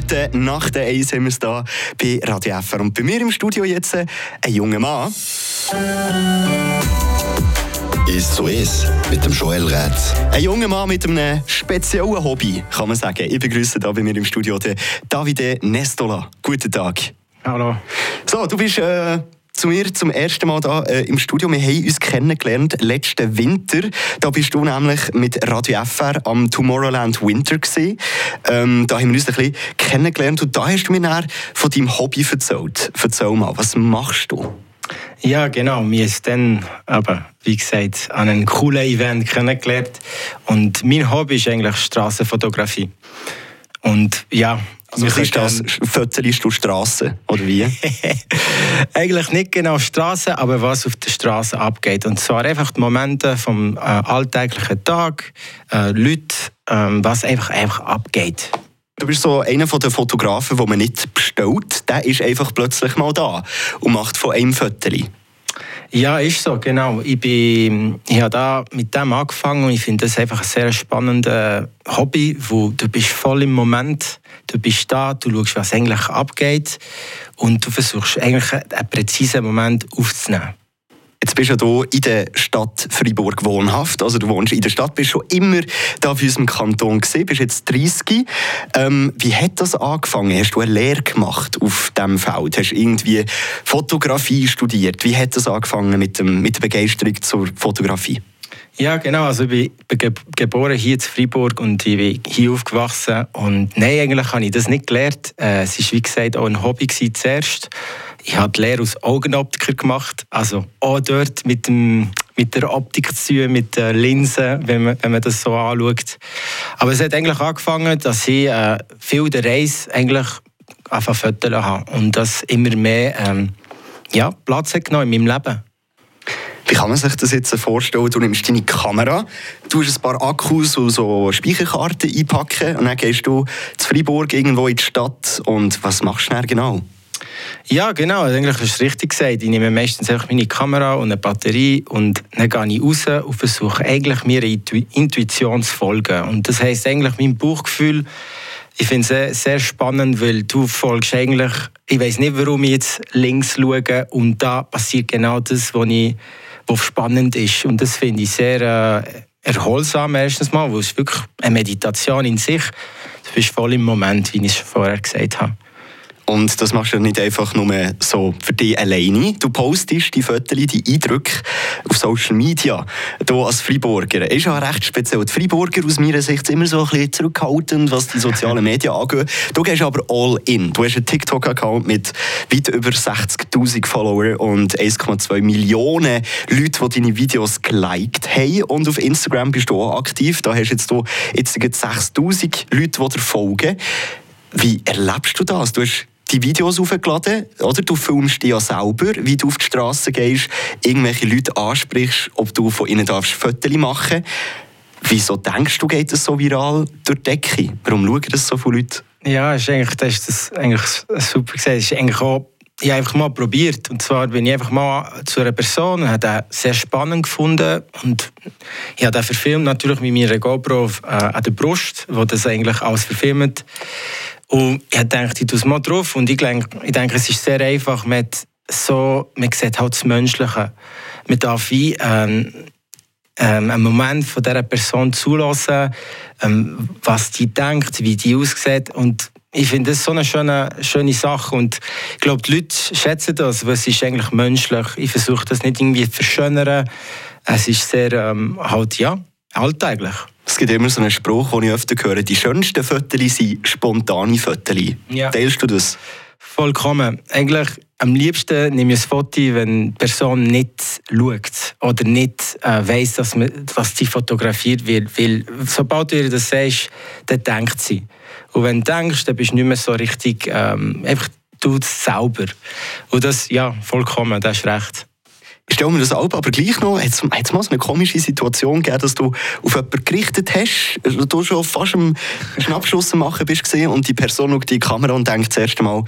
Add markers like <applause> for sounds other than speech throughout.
Minuten nach der 1 haben wir es hier bei Radio FR. Und bei mir im Studio jetzt ein junger Mann. Ist so ist mit dem Joel Rätz. Ein junger Mann mit einem speziellen Hobby, kann man sagen. Ich begrüße hier bei mir im Studio den Davide Nestola. Guten Tag. Hallo. So, du bist äh, zu mir zum ersten Mal da äh, im Studio. Wir haben uns kennengelernt letzten Winter. Da bist du nämlich mit Radio FR am Tomorrowland Winter. Ähm, da haben wir uns ein bisschen kennengelernt und da hast du mir dann von deinem Hobby erzählt. Erzähl mal, was machst du? Ja, genau. Mir ist dann, aber wie gesagt, an einem coolen Event kennengelernt. Und mein Hobby ist eigentlich Straßenfotografie. Und ja, also was ist das? Fötterst du Straße oder wie? <laughs> Eigentlich nicht genau Straße, aber was auf der Straße abgeht. Und zwar einfach die Momente vom äh, alltäglichen Tag, äh, Leute, äh, was einfach, einfach abgeht. Du bist so einer der Fotografen, den man nicht bestellt. Der ist einfach plötzlich mal da und macht von einem Foto. Ja, ist so, genau. Ich, bin, ich habe da mit dem angefangen und ich finde das einfach ein sehr spannendes Hobby, wo du bist voll im Moment, du bist da, du schaust, was eigentlich abgeht und du versuchst eigentlich einen präzisen Moment aufzunehmen. Jetzt bist du hier in der Stadt Freiburg wohnhaft. Also du wohnst in der Stadt, bist schon immer da für unserem Kanton gesehen, bist jetzt 30. Ähm, wie hat das angefangen? Hast du eine Lehre gemacht auf diesem Feld? Hast du irgendwie Fotografie studiert? Wie hat das angefangen mit, dem, mit der Begeisterung zur Fotografie? Ja, genau. Also ich bin geboren hier in Freiburg und ich bin hier aufgewachsen. Und nein, eigentlich habe ich das nicht gelernt. Äh, es war, wie gesagt, auch ein Hobby zuerst. Ich habe die Lehre als Augenoptiker gemacht. Also auch dort mit, dem, mit der Optik zu tun, mit den Linsen, wenn man, wenn man das so anschaut. Aber es hat eigentlich angefangen, dass ich äh, viel der Reise eigentlich anfangen zu habe. Und das immer mehr ähm, ja, Platz hat genommen in meinem Leben. Wie kann man sich das jetzt vorstellen? Du nimmst deine Kamera, du hast ein paar Akkus und so Speicherkarten einpacken und dann gehst du zu Freiburg irgendwo in die Stadt und was machst du dann genau? Ja, genau. Eigentlich hast du richtig gesagt. Ich nehme meistens einfach meine Kamera und eine Batterie und dann gehe ich raus und versuche eigentlich mir Intuition zu folgen. Und das heisst eigentlich mein Bauchgefühl, ich finde es sehr, sehr spannend, weil du folgst eigentlich, ich weiß nicht, warum ich jetzt links schaue und da passiert genau das, was ich was spannend ist. Und das finde ich sehr äh, erholsam, erstens mal, weil es wirklich eine Meditation in sich. Du bist voll im Moment, wie ich es vorher gesagt habe. Und das machst du nicht einfach nur so für dich alleine. Du postest die Fotos, die Eindrücke auf Social Media. Du als Freiburger. Ist ja recht speziell. Die Freiburger aus meiner Sicht sind immer so ein bisschen zurückhaltend, was die sozialen Medien angeht. Du gehst aber all in. Du hast einen TikTok-Account mit weit über 60.000 Followern und 1,2 Millionen Leute, die deine Videos geliked haben. Und auf Instagram bist du auch aktiv. Da hast du jetzt, jetzt 6.000 Leute, die dir folgen. Wie erlebst du das? Du hast die Videos aufgeladen, oder? Du filmst dich ja selber, wie du auf die Straße gehst, irgendwelche Leute ansprichst, ob du von ihnen darfst Fotos machen Wieso denkst du, geht das so viral durch die Decke? Warum schauen das so viele Leute? Ja, ist eigentlich, das ist das eigentlich super gesagt. ist eigentlich auch ich habe einfach mal probiert. Und zwar bin ich einfach mal zu einer Person und habe den sehr spannend gefunden. Und ich habe den verfilmt, natürlich mit meiner GoPro äh, an der Brust, wo das eigentlich alles verfilmt. Und ich dachte, ich tue es mal drauf. Und ich denke, ich denke, es ist sehr einfach. Man, so, man sieht halt das Menschliche. Man darf wie, ähm, ähm, einen Moment von dieser Person zulassen, ähm, was die denkt, wie die aussieht. Und ich finde das so eine schöne, schöne Sache. Und ich glaube, die Leute schätzen das, weil es ist eigentlich menschlich. Ich versuche das nicht irgendwie zu verschönern. Es ist sehr, ähm, halt, ja, alltäglich. Es gibt immer so einen Spruch, den ich öfter höre, die schönsten Fotos sind spontane Fotos. Ja. Teilst du das? Vollkommen. Eigentlich am liebsten nehme ich ein Foto, wenn die Person nicht schaut oder nicht äh, weiss, dass, man, dass sie fotografiert wird. Weil sobald du ihr das sagst, dann denkt sie. Und wenn du denkst, dann bist du nicht mehr so richtig, ähm, einfach du selber. Und das, ja, vollkommen, das ist recht. Ich stelle mir das ab, aber gleich noch, hat es mal so eine komische Situation gegeben, dass du auf jemanden gerichtet hast, also du schon fast am Schnappschuss machen bist und die Person schaut die Kamera und denkt das erste Mal,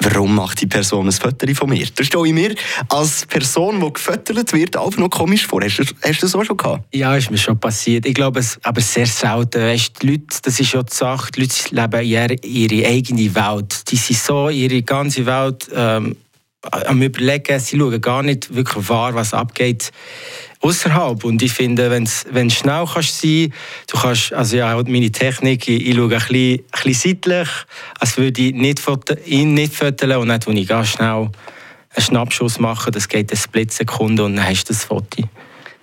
warum macht die Person ein Foto von mir? Das stelle ich mir als Person, die gefüttert wird, einfach noch komisch vor. Hast du, hast du das auch schon gehabt? Ja, ist mir schon passiert. Ich glaube, es, aber sehr selten. Weißt, die Leute, das ist ja die Sache, die Leute leben ihre eigene Welt. Die sind so ihre ganze Welt ähm, am überlegen, sie schauen gar nicht wirklich wahr, was abgeht außerhalb. Und ich finde, wenn du schnell kannst sein du kannst, also ja, meine Technik, ich, ich schaue ein bisschen, ein bisschen seitlich, als würde ich nicht ihn nicht fotografieren und nicht, wenn ich ganz schnell einen Schnappschuss mache, das geht eine Splitsekunde und dann hast du das Foto.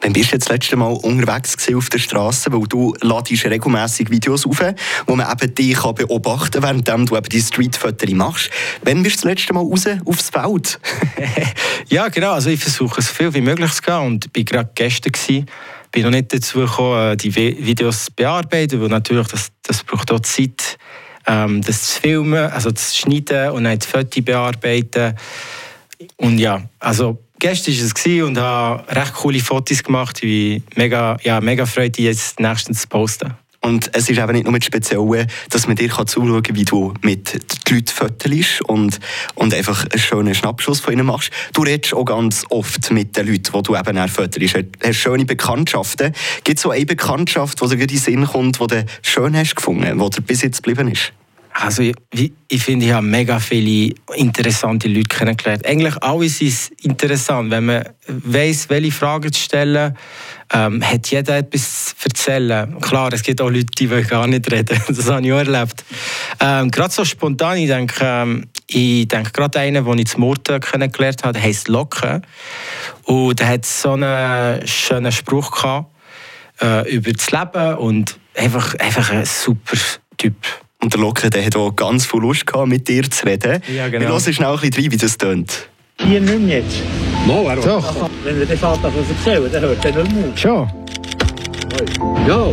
Wann bist du jetzt das letzte Mal unterwegs auf der Straße, weil du ladest regelmäßig Videos auf, wo man eben dich beobachten kann, während du eben die Street-Fotos machst. Wann bist du das letzte Mal raus aufs Feld? <laughs> ja, genau. Also ich versuche so viel wie möglich zu gehen und war gerade gestern gewesen, bin noch nicht dazu gekommen, äh, die Videos zu bearbeiten, weil natürlich das, das braucht auch Zeit, ähm, das zu filmen, also zu schneiden und dann die Fotos bearbeiten. Und ja, also gestern war es und habe recht coole Fotos gemacht. Ich mega, ja, mega Freude, die jetzt nächstens zu posten. Und es ist eben nicht nur das Spezielle, dass man dir zuschauen kann, wie du mit den Leuten fötelst und, und einfach einen schönen Schnappschuss von ihnen machst. Du redest auch ganz oft mit den Leuten, die du eben fötelst. Du hast schöne Bekanntschaften. Gibt es so eine Bekanntschaft, die dir in den Sinn kommt, die du schön hast gefunden, die dir bis jetzt geblieben ist? Also ich, ich finde, ich habe mega viele interessante Leute kennengelernt. Eigentlich alles ist interessant, wenn man weiß, welche Fragen zu stellen. Ähm, hat jeder etwas zu erzählen. Klar, es gibt auch Leute, die gar nicht reden. <laughs> Das habe ich auch erlebt. Ähm, gerade so spontan, ich denke, ähm, ich denke gerade einen, den ich zum Murten kennengelernt habe, der heisst Locke. Und der hat so einen schönen Spruch gehabt, äh, über das Leben und einfach, einfach ein super Typ. Und der Locke der hat auch ganz viel Lust gehabt, mit dir zu reden. Ja, genau. Wir hören schnell ein bisschen rein, wie das tönt. Hier nicht mehr jetzt. Mal, er Doch. Wenn er den Vater erzählen dann hört er nicht mehr. Schon? Ja,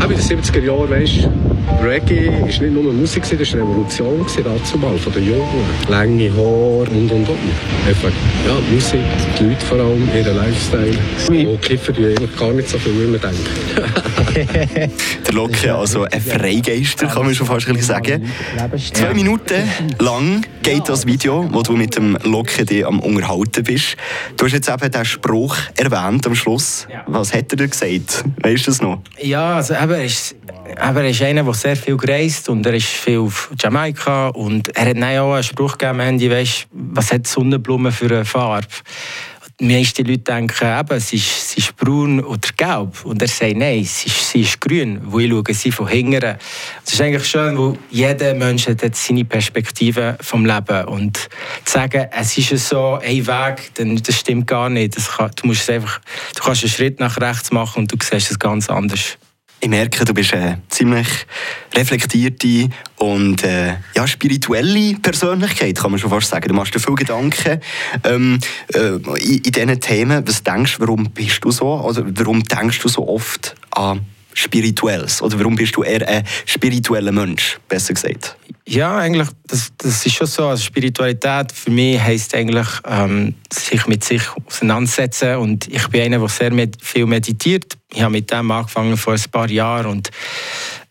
auch in den 70er Jahren, weißt du, Reggae war nicht nur Musik, das war eine Revolution dazu mal, von den Jungen. Lange Haare und und und. Einfach, ja, Musik, die Leute vor allem, ihren Lifestyle. Und kiffen die eigentlich gar nicht so viel, wie man denkt. <laughs> <laughs> der Locke, also ein Freigeister, kann man schon fast sagen. Zwei Minuten lang geht das Video, wo du mit dem Locke am Unterhalten bist. Du hast jetzt eben den Spruch erwähnt am Schluss. Was hat er dir gesagt? Weißt du das noch? Ja, also er, ist, eben, er ist einer, der sehr viel gereist und er ist viel auf Jamaika und er hat auch einen Spruch gegeben, Handy, weißt, was hat Sonnenblume für eine Farbe? Die meisten Leute denken, eben, sie, ist, sie ist braun oder gelb. Und er sagt, nein, sie ist, sie ist grün, wo ich schaue sie von hinten. Das ist eigentlich schön, weil jeder Mensch hat seine Perspektive vom Leben. Und zu sagen, es ist so ein Weg, das stimmt gar nicht. Das kann, du, musst einfach, du kannst einen Schritt nach rechts machen und du siehst es ganz anders. Ich merke, du bist eine ziemlich reflektierte und äh, ja, spirituelle Persönlichkeit, kann man schon fast sagen. Du machst dir viele Gedanken ähm, äh, in, in diesen Themen. Was denkst du, warum bist du so? Oder warum denkst du so oft an Spirituelles? Oder warum bist du eher ein spiritueller Mensch, besser gesagt? Ja, eigentlich, das, das ist schon so. Also Spiritualität für mich heisst eigentlich, ähm, sich mit sich auseinandersetzen. Und ich bin einer, der sehr med viel meditiert. Ich habe mit dem angefangen vor ein paar Jahren. Und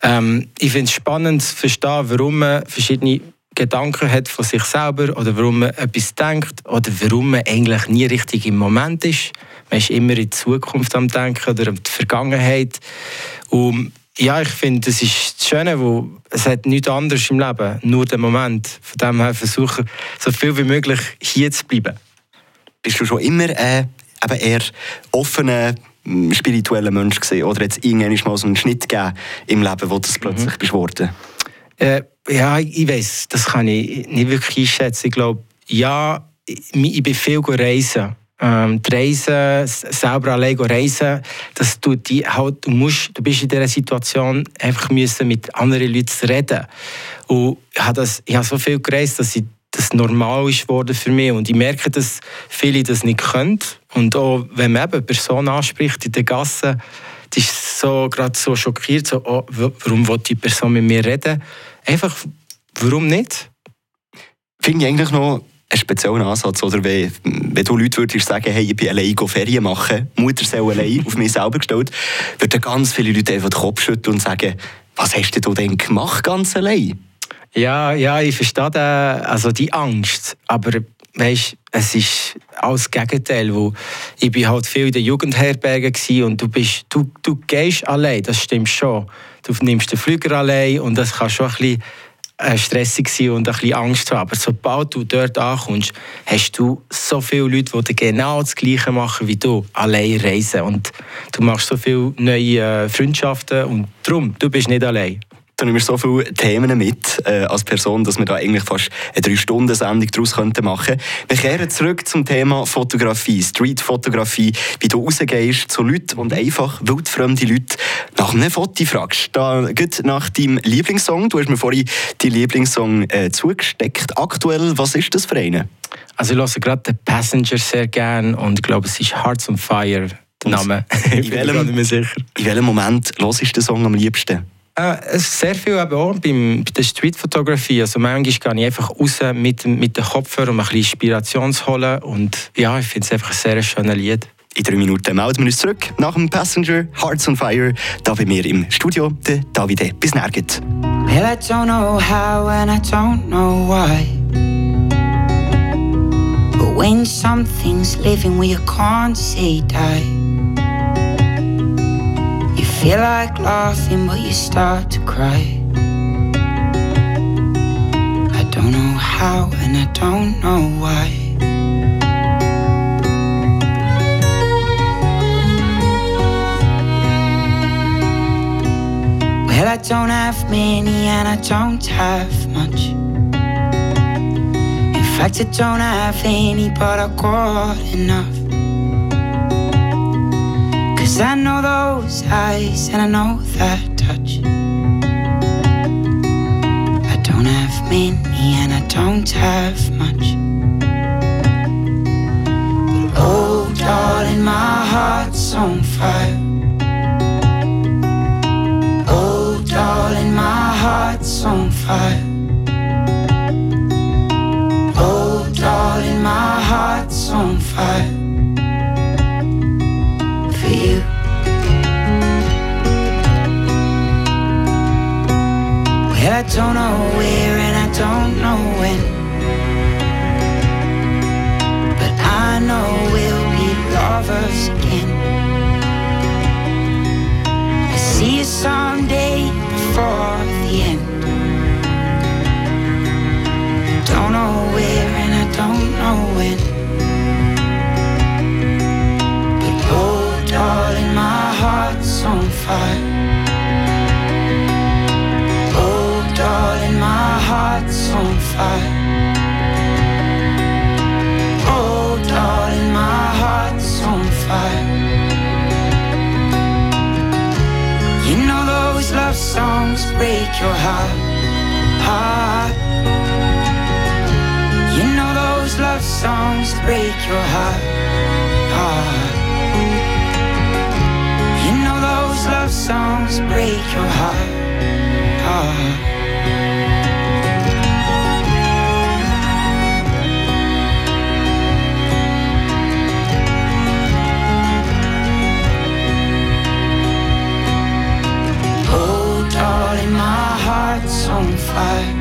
ähm, ich finde es spannend zu verstehen, warum man verschiedene Gedanken hat von sich selber oder warum man etwas denkt oder warum man eigentlich nie richtig im Moment ist. Man ist immer in die Zukunft am Denken oder an die Vergangenheit. Und ja, ich finde, das ist das Schöne, wo es hat nichts anderes im Leben, nur der Moment. Von dem her versuche so viel wie möglich hier zu bleiben. Bist du schon immer äh, eben eher offener, spiritueller Mensch gewesen? Oder es irgendwann mal so einen Schnitt gegeben im Leben, wo das plötzlich mhm. bist? Äh, ja, ich weiß, das kann ich nicht wirklich einschätzen. Ich glaube, ja, ich, ich bin viel reisen. Ähm, die Reisen, selber allein reisen, das tut die halt, du, musst, du bist in dieser Situation einfach müssen mit anderen Leuten reden. Und ich habe, das, ich habe so viel gereist, dass ich, das normal ist worden für mich. Und ich merke, dass viele das nicht können. Und auch wenn man eben eine Person anspricht in der Gasse, die ist so, gerade so schockiert, so, oh, warum will die Person mit mir reden? Einfach, warum nicht? Finde ich eigentlich noch einen speziellen Ansatz. Oder wenn, wenn du Leute würdest sagen, hey, ich bin allein Ferien machen, Mutter soll allein <laughs> auf mich selber gestellt, würden ganz viele Leute einfach den Kopf schütteln und sagen, was hast du denn gemacht, ganz allein? Ja, ja, ich verstehe den, also die Angst. Aber weißt, es ist alles Gegenteil. Wo ich bin halt viel in der Jugendherberge gsi und du, bist, du, du gehst allein, das stimmt schon. Du nimmst den Flüger allein und das kann schon ein bisschen äh, stressig sein und ein bisschen Angst haben. Aber sobald du dort ankommst, hast du so viele Leute, die genau das Gleiche machen wie du, allein reisen. Und du machst so viele neue äh, Freundschaften und darum, du bist nicht allein da nehmen wir so viele Themen mit äh, als Person, dass wir da eigentlich fast eine drei Stunden Sendung daraus könnten machen. Wir kehren zurück zum Thema Fotografie, Streetfotografie, wie du rausgehst zu Leuten und einfach wildfremde Leute nach einem Foto fragst. Da geht nach deinem Lieblingssong. Du hast mir vorhin deinen Lieblingssong äh, zugesteckt. Aktuell, was ist das für einen? Also ich höre gerade den Passenger sehr gern und ich glaube, es ist Hearts on Fire, der Name. <laughs> in, welchem, in welchem Moment hörst du den Song am liebsten? Äh, sehr viel eben auch beim, bei der Streetfotografie. Also manchmal gehe ich einfach raus mit, mit den Kopfhörern, um ein bisschen Inspiration zu holen. Und ja, ich finde es einfach ein sehr schönes Lied. In drei Minuten melden wir uns zurück nach dem Passenger Hearts on Fire. Da bei mir im Studio, der Davide. Bis nirgends. Well, I don't know how and I don't know why. But when something's living where you can't say die. Feel like laughing, but you start to cry. I don't know how, and I don't know why. Well, I don't have many, and I don't have much. In fact, I don't have any, but I've got enough. Cause I know those eyes and I know that touch. I don't have many and I don't have much. But oh, darling, my heart's on fire. Oh, darling, my heart's on fire. Oh, darling, my heart's on fire. I don't know where and I don't know when. But I know we'll be lovers again. I see you someday before the end. Don't know where and I don't know when. But oh, darling, my heart's on fire. Songs break your heart, heart. You know those love songs break your heart, heart. You know those love songs break your heart, heart. On fire.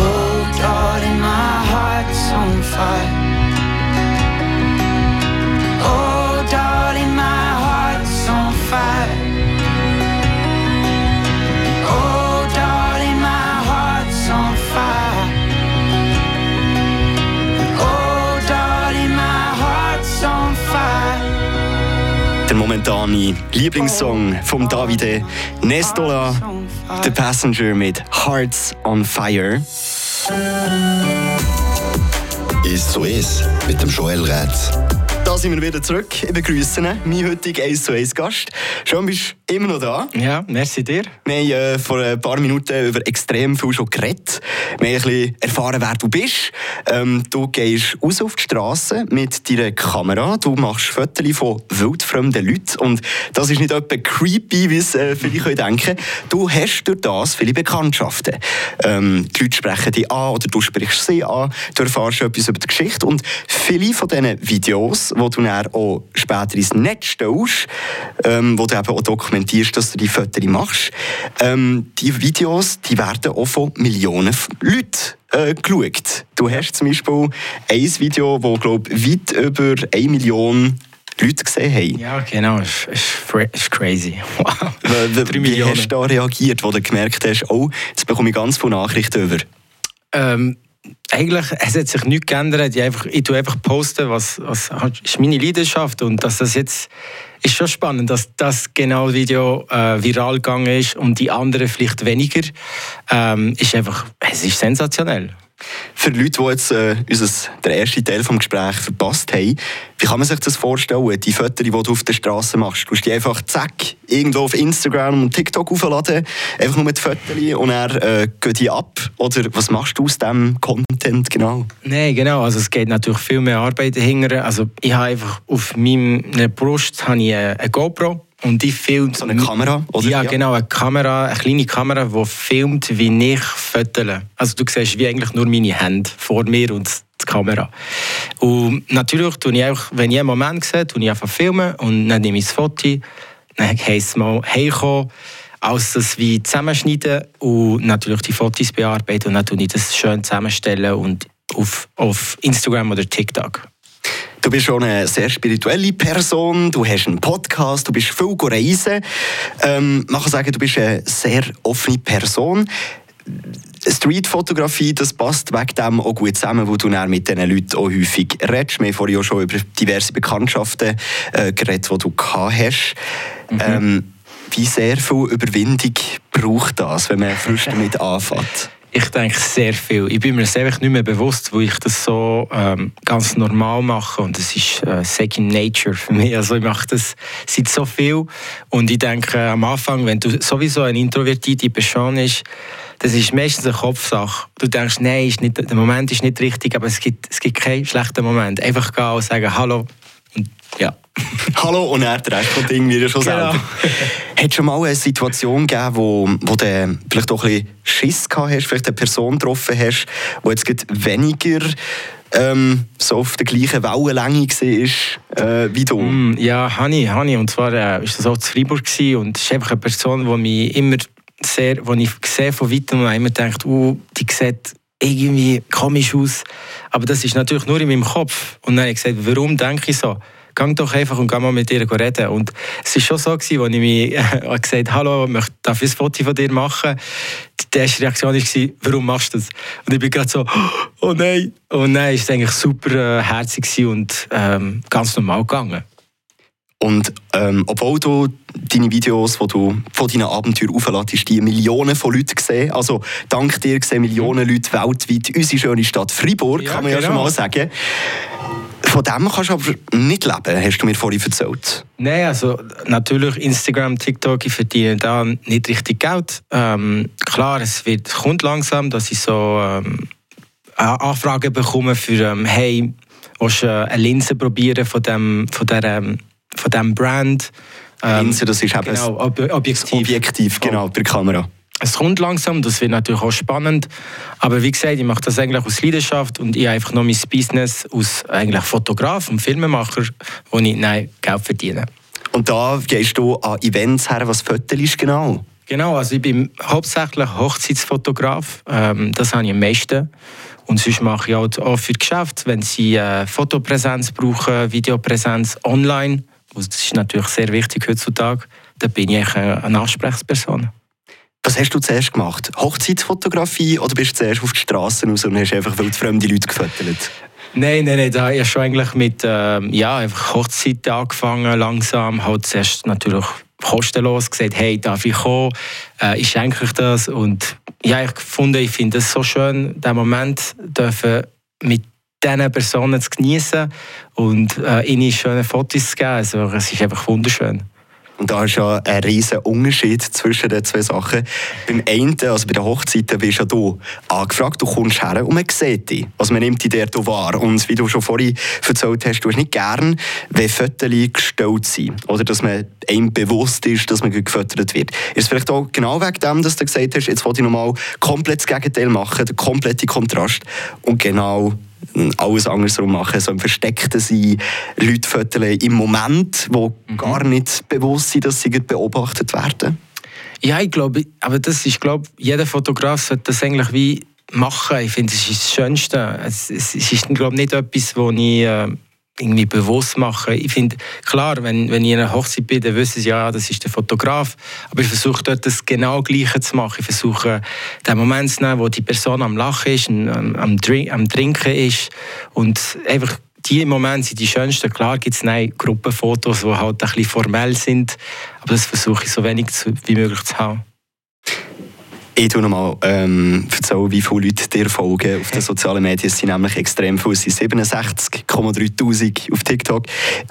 Oh, darling, my heart's on fire. Momentane Lieblingssong vom Davide Nestola, The Passenger mit Hearts on Fire. Ist so ist mit dem Joel Rätz. Sind wir wieder zurück. Ich begrüße meinen heutigen 1 zu 1 Gast. Schon bist du immer noch da. Ja, merci dir. Wir haben äh, vor ein paar Minuten über extrem viel schon geredet. Wir haben ein bisschen erfahren, wer du bist. Ähm, du gehst raus auf die Straße mit deiner Kamera. Du machst Fotos von wildfremden Leuten. Und das ist nicht etwa creepy, wie es äh, viele denken können. Du hast durch das viele Bekanntschaften. Ähm, die Leute sprechen dich an oder du sprichst sie an. Du erfährst etwas über die Geschichte. Und viele von diesen Videos, die du dann auch später ins Netz stellst, ähm, wo du eben auch dokumentierst, dass du die Fotos machst. Ähm, die Videos die werden auch von Millionen Leuten äh, geschaut. Du hast zum Beispiel ein Video, das glaube weit über 1 Million Leute gesehen haben. Ja, genau, es ist, crazy. <laughs> Wow. Wie, wie, wie hast du da reagiert, wo du gemerkt hast, oh, jetzt bekomme ich ganz viele Nachrichten über? Ähm, eigentlich es hat sich nichts geändert. Ich, einfach, ich tue einfach posten, was, was ist meine Leidenschaft und dass das jetzt ist schon spannend, dass das genau Video äh, viral gegangen ist und die anderen vielleicht weniger. Ähm, ist einfach, es ist sensationell. Für Leute, die jetzt äh, unser, den ersten Teil des Gesprächs verpasst haben, wie kann man sich das vorstellen, die Fotos, die du auf der Straße machst? Du die einfach zack, irgendwo auf Instagram und TikTok aufladen, einfach nur mit Fotos und dann äh, gehen die ab? Oder was machst du aus diesem Content genau? Nein, genau, also es geht natürlich viel mehr Arbeit dahinter. Also ich habe einfach auf meiner Brust habe ich eine GoPro und die filmt... So eine Kamera, oder? Ja, genau, eine Kamera, eine kleine Kamera, die filmt, wie ich fötele. Also du siehst wie eigentlich nur meine Hände vor mir und die Kamera. Und natürlich tue ich auch, wenn ich einen Moment sehe, tue ich einfach filmen und dann nehme ich das Foto, dann heisst es mal heimkommen, alles das wie zusammenschneiden und natürlich die Fotos bearbeiten und dann tue ich das schön zusammenstellen und auf, auf Instagram oder TikTok. Du bist schon eine sehr spirituelle Person, du hast einen Podcast, du bist viel reisen. Ähm, man kann sagen, du bist eine sehr offene Person. Streetfotografie, das passt wegen dem auch gut zusammen, wo du mit diesen Leuten auch häufig redest. Wir haben vorhin auch schon über diverse Bekanntschaften äh, geredet, die du gehabt hast. Mhm. Ähm, wie sehr viel Überwindung braucht das, wenn man frisch damit anfängt? Ich denke sehr viel. Ich bin mir selber nicht mehr bewusst, wo ich das so ähm, ganz normal mache und es ist äh, second nature für mich. Also ich mache das seit so viel und ich denke äh, am Anfang, wenn du sowieso eine introvertierte Person bist, das ist meistens eine Kopfsache. Du denkst, nein, ist nicht, der Moment ist nicht richtig, aber es gibt, es gibt keinen schlechten Moment. Einfach gehen und sagen Hallo und ja. <laughs> Hallo und er der Rest kommt irgendwie schon genau. selber. Hat schon mal eine Situation gegeben, wo, wo du vielleicht auch ein bisschen Schiss gehabt hast, vielleicht eine Person getroffen hast, die jetzt weniger ähm, so auf der gleichen Wellenlänge war äh, wie du? Mm, ja, Hani, Hani. Und zwar äh, das auch zu Freiburg gewesen, und es ist einfach eine Person, die mich immer sehr, wo ich sehe von weitem und immer denke, uh, die sieht irgendwie komisch aus. Aber das ist natürlich nur in meinem Kopf. Und dann habe ich gesagt, warum denke ich so? Geh doch einfach und geh mal mit ihr reden. Und es war schon so, als ich mir äh, <laughs> gesagt habe, hallo, darf ich ein Foto von dir machen? Die erste Reaktion war, warum machst du das? Und ich bin gerade so, oh nein. Und es war eigentlich super äh, herzig und ähm, ganz normal gegangen. Und ähm, obwohl du deine Videos, die du von deinen Abenteuern aufladest, die Millionen von Leuten sehen, also dank dir sehen Millionen mhm. Leute weltweit unsere schöne Stadt Freiburg, ja, kann man genau. ja schon genau. mal sagen. Von dem kannst du aber nicht leben, hast du mir vorhin erzählt. Nein, also natürlich Instagram, TikTok, ich verdiene da nicht richtig Geld. Ähm, klar, es wird, kommt langsam, dass ich so ähm, Anfragen bekomme für ähm, «Hey, willst du eine Linse probieren von, dem, von dieser ähm, von diesem Brand. Ähm, Linse, das ist eben genau, Ob Objektiv. Objektiv, genau, oh. bei der Kamera. Es kommt langsam, das wird natürlich auch spannend. Aber wie gesagt, ich mache das eigentlich aus Leidenschaft und ich einfach noch mein Business als eigentlich Fotograf und Filmemacher, wo ich nein, Geld verdiene. Und da gehst du an Events her, was fotelst genau? Genau, also ich bin hauptsächlich Hochzeitsfotograf. Ähm, das habe ich am meisten. Und sonst mache ich halt auch für Geschäfte, wenn sie äh, Fotopräsenz brauchen, Videopräsenz online. Das ist natürlich sehr wichtig heutzutage. Da bin ich eine Ansprechperson. Was hast du zuerst gemacht? Hochzeitsfotografie oder bist du zuerst auf die Straße raus und hast einfach fremde Leute gefüttert? Nein, nein, nein, da habe ich schon eigentlich mit äh, ja, einfach Hochzeit angefangen, langsam. Halt zuerst natürlich kostenlos gesagt, hey, darf ich kommen? Äh, ich schenke euch das. Und ja, ich gefunden, ich finde es so schön, den Moment dürfen mit diesen Personen zu genießen und äh, ihnen schöne Fotos zu geben. Also, es ist einfach wunderschön. Und da ist ja ein riesiger Unterschied zwischen den zwei Sachen. Beim einen, also bei den Hochzeiten, wirst ja du angefragt, du kommst her und man sieht dich. Also man nimmt dich dort wahr. Und wie du schon vorhin erzählt hast, du hast nicht gern, wenn Fotos gestellt sind. Oder dass man einem bewusst ist, dass man gefüttert wird. Ist es vielleicht auch genau wegen dem, dass du gesagt hast, jetzt wollte ich nochmal komplett das Gegenteil machen, der komplette Kontrast und genau alles andersrum machen, so im Versteckten sein, Leute föteln im Moment, wo mhm. gar nicht bewusst sind, dass sie beobachtet werden? Ja, ich glaube, aber das ist, glaube jeder Fotograf sollte das eigentlich wie machen. Ich finde, es ist das Schönste. Es, es ist, glaube nicht etwas, wo ich äh, irgendwie bewusst mache. Ich finde, klar, wenn, wenn ich in einer Hochzeit bin, dann wissen sie, ja, das ist der Fotograf. Aber ich versuche dort das genau Gleiche zu machen. Ich versuche, den Moment zu nehmen, wo die Person am Lachen ist, am, am, Drink, am Trinken ist und einfach die Momente sind die schönsten. Klar gibt es Gruppenfotos, die halt ein bisschen formell sind, aber das versuche ich so wenig wie möglich zu haben. Ich tue nochmal ähm, erzählen, wie viele Leute dir folgen auf den sozialen Medien. Es sind nämlich extrem viele. Es sind 67,3'000 auf TikTok.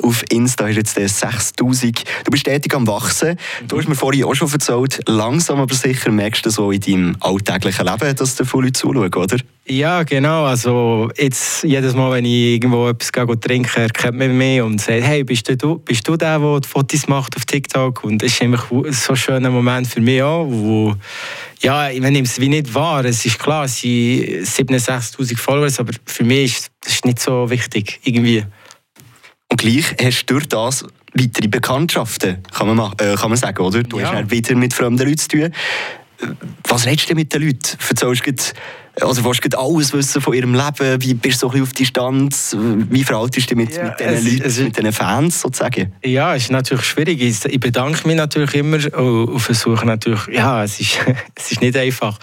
Auf Insta ist jetzt 6'000. Du bist stetig am Wachsen. Du hast mir vorhin auch schon erzählt, langsam aber sicher merkst du so in deinem alltäglichen Leben, dass da viele Leute zuschauen, oder? Ja, genau. Also jetzt, jedes Mal, wenn ich irgendwo etwas trinke, erkennt man mich und sagt, hey, bist du, bist du der, der die Fotos macht auf TikTok? Und das ist einfach so ein schöner Moment für mich auch, wo ja, ich nehme es wie nicht wahr. Es ist klar, es sind 67'000 Follower, aber für mich ist das nicht so wichtig, irgendwie. Und gleich hast du durch das weitere Bekanntschaften, kann man, äh, kann man sagen, oder? Du ja. hast wieder mit fremden Leuten zu tun. Was redest du mit den Leuten? Erzählst du also du alles wissen von ihrem Leben? Wie bist du so ein auf Distanz? Wie verhaltest du dich mit, ja, mit diesen Leuten, es, mit diesen Fans sozusagen? Ja, es ist natürlich schwierig. Ich bedanke mich natürlich immer und versuche natürlich, ja, es ist, <laughs> es ist nicht einfach.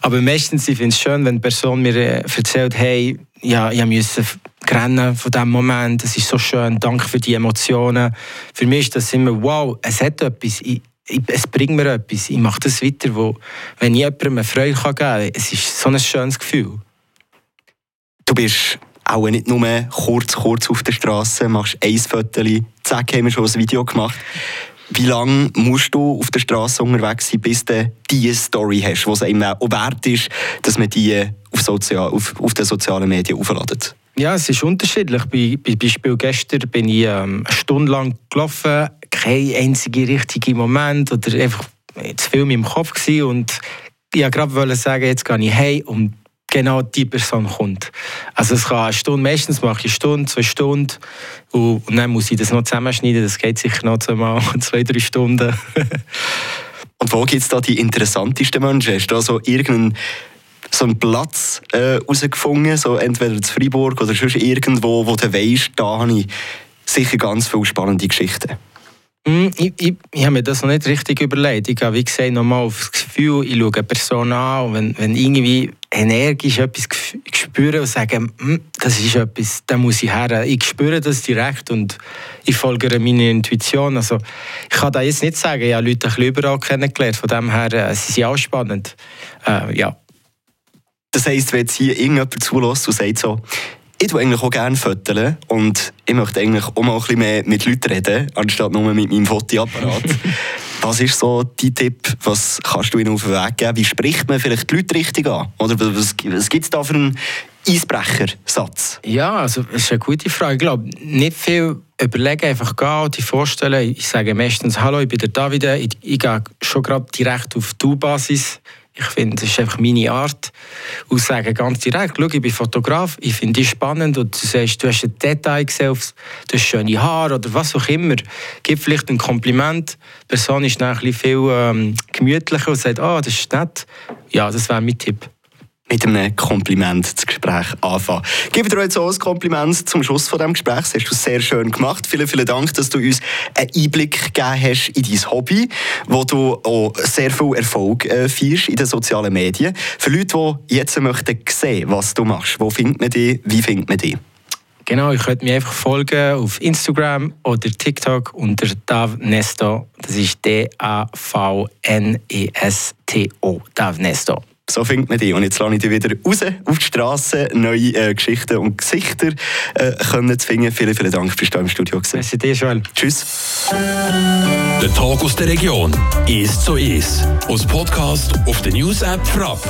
Aber meistens, ich finde es schön, wenn eine Person mir äh, erzählt, hey, ja, ich musste rennen von diesem Moment, es ist so schön, danke für die Emotionen. Für mich ist das immer, wow, es hat etwas. Ich, es bringt mir etwas. Ich mache das weiter, wo, wenn ich jemandem eine Freude geben kann, es ist so ein schönes Gefühl. Du bist auch nicht nur kurz, kurz auf der Straße, machst ein Foto, zack, haben wir schon ein Video gemacht. Wie lange musst du auf der Straße unterwegs sein, bis du diese Story hast, die es einem auch wert ist, dass man die auf, Sozial auf, auf den sozialen Medien aufladet? Ja, es ist unterschiedlich. Bei, bei Beispiel gestern bin ich ähm, eine Stunde lang gelaufen, kein einziger richtiger Moment oder einfach zu viel in meinem Kopf gewesen und ich wollte gerade sagen, jetzt gehe ich heim und genau die Person kommt. Also es kann eine Stunde, meistens mache ich eine Stunde, zwei Stunden und, dann muss ich das noch zusammenschneiden, das geht sicher noch zweimal, <laughs> zwei, drei Stunden. <laughs> und wo gibt es da die interessantesten Menschen? Hast du da so irgendeinen so einen Platz herausgefunden, äh, so entweder in Freiburg oder sonst irgendwo, wo du weißt, da habe ich sicher ganz viele spannende Geschichten. Mm, ich, ich, ich habe mir das noch nicht richtig überlegt. Ich habe, wie gesagt, nochmal auf das Gefühl, ich schaue eine Person an und wenn, wenn irgendwie energisch etwas spüre und sage, mm, das ist etwas, da muss ich her. Ich spüre das direkt und ich folge meiner Intuition. Also, ich kann da jetzt nicht sagen, ich habe Leute ein überall kennengelernt, von dem her, äh, sie sind auch spannend. Äh, ja. Das heisst, wenn jetzt hier irgendjemand zulässt und sagt so, ich tue eigentlich auch gerne Fotos und ich möchte eigentlich auch mal ein bisschen mehr mit Leuten reden, anstatt nur mit meinem Fotoapparat. <laughs> was ist so dein Tipp? Was kannst du ihnen auf den Weg geben? Wie spricht man vielleicht die Leute richtig an? Oder was, was gibt es da für einen Eisbrechersatz? Ja, also das ist eine gute Frage. Ich glaube, nicht viel überlegen, einfach gehen und dich vorstellen. Ich sage meistens, hallo, ich bin der David, ich, ich gehe schon gerade direkt auf Du-Basis ich finde, das ist einfach meine Art. Und sage ganz direkt, schau, ich bin Fotograf, ich finde dich spannend und du sagst, du hast ein Detail gesehen, du hast schöne Haare oder was auch immer. Gib vielleicht ein Kompliment. Die Person ist dann ein bisschen viel ähm, gemütlicher und sagt, oh, das ist nett. Ja, das wäre mein Tipp mit einem Kompliment das Gespräch anfangen. Gebe dir jetzt auch ein Kompliment zum Schluss von diesem Gespräch. Das hast du sehr schön gemacht. Vielen, vielen Dank, dass du uns einen Einblick gegeben hast in dein Hobby, wo du auch sehr viel Erfolg äh, feierst in den sozialen Medien. Für Leute, die jetzt möchten sehen, was du machst, wo findet man dich, wie findet man dich? Genau, ich könnt mir einfach folgen auf Instagram oder TikTok unter Dav Nesto. Das ist D-A-V-N-E-S-T-O. Dav Nesto. So findet man die. Und jetzt lasse ich dich wieder raus auf die Straße, neue äh, Geschichten und Gesichter äh, können zu finden. Vielen, vielen Dank, dass du im Studio gewesen. Merci dir, Joel. Tschüss. Der Tag aus der Region ist so ist. Aus Podcast auf der News App Frapp.